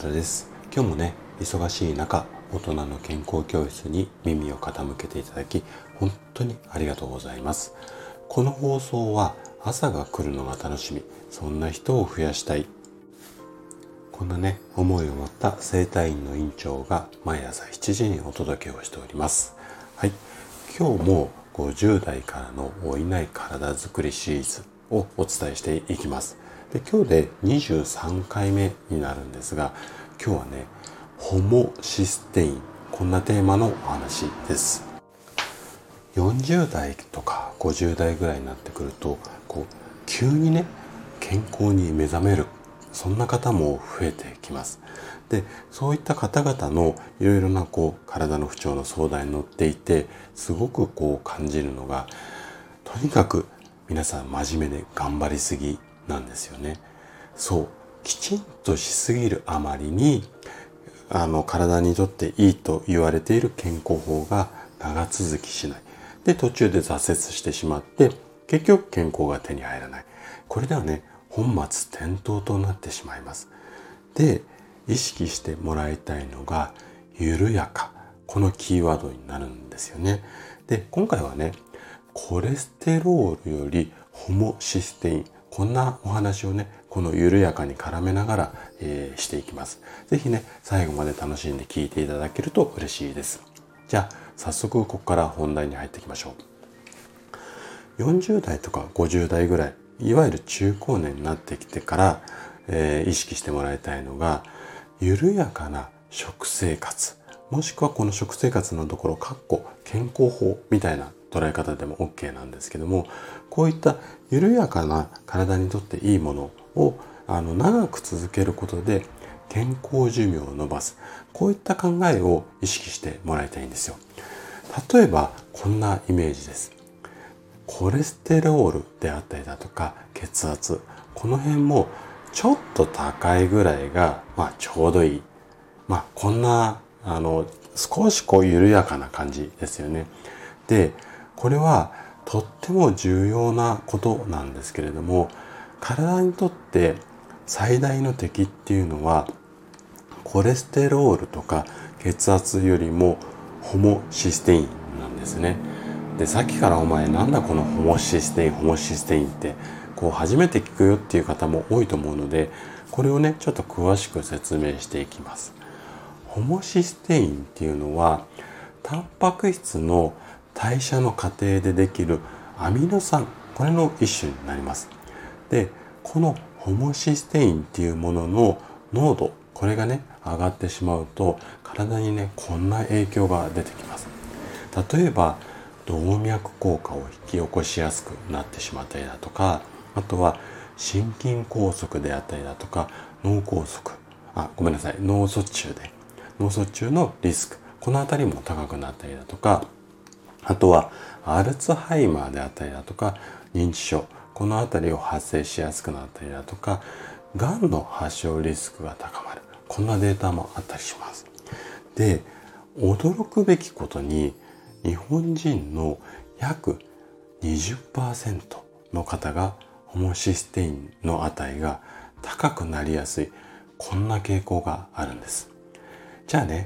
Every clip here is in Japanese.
田です。今日もね忙しい中大人の健康教室に耳を傾けていただき本当にありがとうございます。この放送は朝が来るのが楽しみそんな人を増やしたい。こんなね思いを持った整体院の院長が毎朝7時にお届けをしております。はい。今日も50代からの老いない体づくりシリーズをお伝えしていきます。で今日で23回目になるんですが今日はねホモシステインこんなテーマのお話です。40代とか50代ぐらいになってくるとこう急にね健康に目覚めるそんな方も増えてきます。でそういった方々のいろいろなこう体の不調の相談に乗っていてすごくこう感じるのがとにかく皆さん真面目で頑張りすぎなんですよね。そうきちんとしすぎるあまりにあの体にとっていいと言われている健康法が長続きしない。で途中で挫折してしまって結局健康が手に入らない。これではね本末転倒となってしまいます。で意識してもらいたいのが緩やかこのキーワードになるんですよね。で今回はねコレステロールよりホモシステインこんなお話をねこの緩やかに絡めながら、えー、していきます。是非ね最後まで楽しんで聞いていただけると嬉しいです。じゃあ早速ここから本題に入っていきましょう。40代とか50代ぐらいいわゆる中高年になってきてから、えー、意識してもらいたいのが緩やかな食生活もしくはこの食生活のところかっこ健康法みたいな捉え方でも OK なんですけどもこういった緩やかな体にとっていいものをあの長く続けることで健康寿命を伸ばす。こういった考えを意識してもらいたいんですよ。例えばこんなイメージです。コレステロールであったりだとか血圧。この辺もちょっと高いぐらいが、まあ、ちょうどいい。まあこんなあの少しこう緩やかな感じですよね。でこれはとっても重要なことなんですけれども体にとって最大の敵っていうのはコレステロールとか血圧よりもホモシステインなんですね。でさっきからお前なんだこのホモシステインホモシステインってこう初めて聞くよっていう方も多いと思うのでこれをねちょっと詳しく説明していきます。ホモシステインっていうのはタンパク質の代謝の過程でできるアミノ酸これの一種になります。でこのホモシステインっていうものの濃度これがね上がってしまうと体にねこんな影響が出てきます。例えば動脈硬化を引き起こしやすくなってしまったりだとかあとは心筋梗塞であったりだとか脳梗塞。あごめんなさい脳卒中で。脳卒中のリスク。この辺りも高くなったりだとかあとはアルツハイマーであったりだとか認知症。この辺りを発生しやすくなったりだとかがんの発症リスクが高まる。こんなデータもあったりします。で驚くべきことに日本人の約20%の方がホモシステインの値が高くなりやすい。こんな傾向があるんです。じゃあね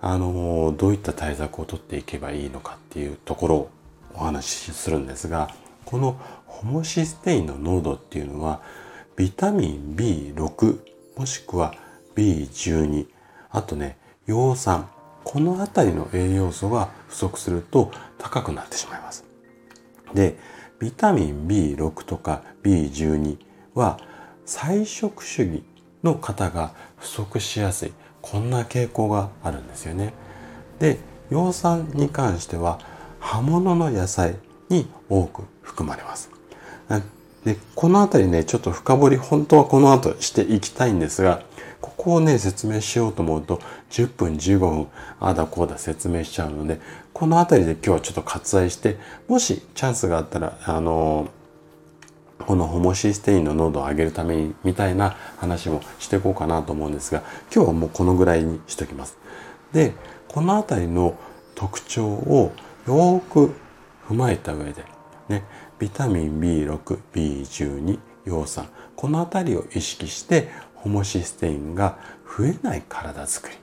あのどういった対策をとっていけばいいのかっていうところをお話しするんですがこのホモシステインの濃度っていうのはビタミン B6 もしくは B12 あとね葉酸この辺りの栄養素が不足すると高くなってしまいます。でビタミン B6 とか B12 は菜食主義の方が不足しやすいこんな傾向があるんですよね。で葉酸に関しては葉物の野菜に多く含まれます。でこの辺りねちょっと深掘り本当はこの後していきたいんですがここをね説明しようと思うと10分15分ああだこうだ説明しちゃうのでこの辺りで今日はちょっと割愛してもしチャンスがあったらあのこのホモシステインの濃度を上げるためにみたいな話もしていこうかなと思うんですが今日はもうこのぐらいにしときます。でこの辺りの特徴をよく踏まえた上でねビタミン B6、B12、葉酸この辺りを意識してホモシステインが増えない体づくり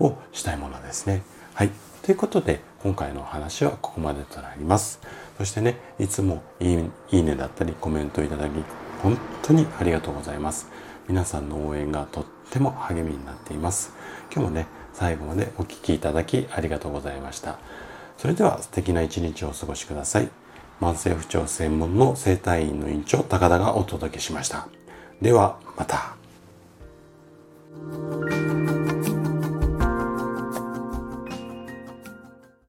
をしたいものですね。はい。ということで、今回のお話はここまでとなります。そしてね、いつもいいねだったりコメントいただき、本当にありがとうございます。皆さんの応援がとっても励みになっています。今日もね、最後までお聴きいただきありがとうございました。それでは素敵な一日をお過ごしください。慢性不調専門の整体院の院長高田がお届けしました。ではまた。